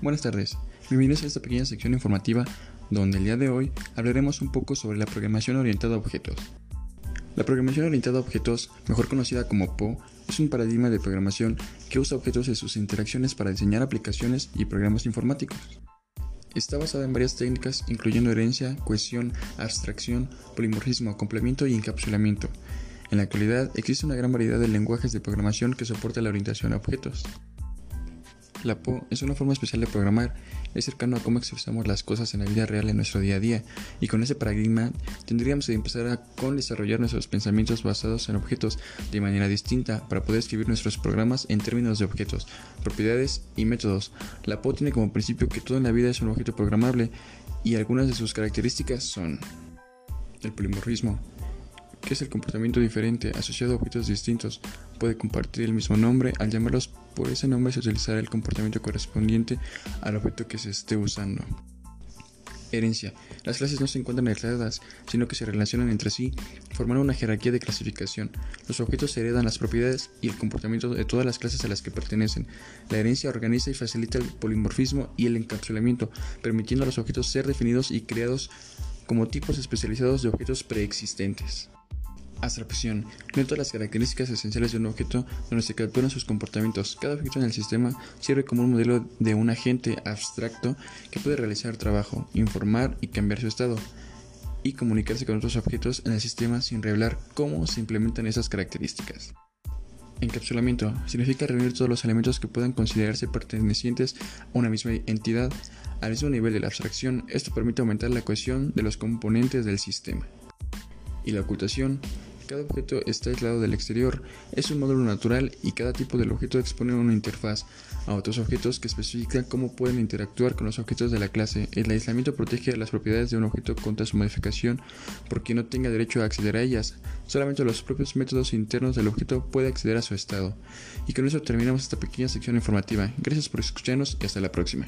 Buenas tardes, bienvenidos a esta pequeña sección informativa donde el día de hoy hablaremos un poco sobre la programación orientada a objetos. La programación orientada a objetos, mejor conocida como PO, es un paradigma de programación que usa objetos en sus interacciones para diseñar aplicaciones y programas informáticos. Está basada en varias técnicas incluyendo herencia, cohesión, abstracción, polimorfismo, complemento y encapsulamiento. En la actualidad existe una gran variedad de lenguajes de programación que soporta la orientación a objetos. La PO es una forma especial de programar, es cercano a cómo expresamos las cosas en la vida real en nuestro día a día, y con ese paradigma tendríamos que empezar a con desarrollar nuestros pensamientos basados en objetos de manera distinta para poder escribir nuestros programas en términos de objetos, propiedades y métodos. La PO tiene como principio que todo en la vida es un objeto programable y algunas de sus características son el polimorfismo, que es el comportamiento diferente asociado a objetos distintos. Puede compartir el mismo nombre, al llamarlos por ese nombre se utilizará el comportamiento correspondiente al objeto que se esté usando. Herencia. Las clases no se encuentran aisladas, sino que se relacionan entre sí, formando una jerarquía de clasificación. Los objetos heredan las propiedades y el comportamiento de todas las clases a las que pertenecen. La herencia organiza y facilita el polimorfismo y el encapsulamiento, permitiendo a los objetos ser definidos y creados como tipos especializados de objetos preexistentes. Abstracción. No todas las características esenciales de un objeto donde se capturan sus comportamientos. Cada objeto en el sistema sirve como un modelo de un agente abstracto que puede realizar trabajo, informar y cambiar su estado, y comunicarse con otros objetos en el sistema sin revelar cómo se implementan esas características. Encapsulamiento significa reunir todos los elementos que puedan considerarse pertenecientes a una misma entidad al mismo nivel de la abstracción. Esto permite aumentar la cohesión de los componentes del sistema. Y la ocultación cada objeto está aislado del exterior, es un módulo natural y cada tipo del objeto expone una interfaz a otros objetos que especifican cómo pueden interactuar con los objetos de la clase. El aislamiento protege las propiedades de un objeto contra su modificación porque no tenga derecho a acceder a ellas. Solamente los propios métodos internos del objeto puede acceder a su estado. Y con eso terminamos esta pequeña sección informativa. Gracias por escucharnos y hasta la próxima.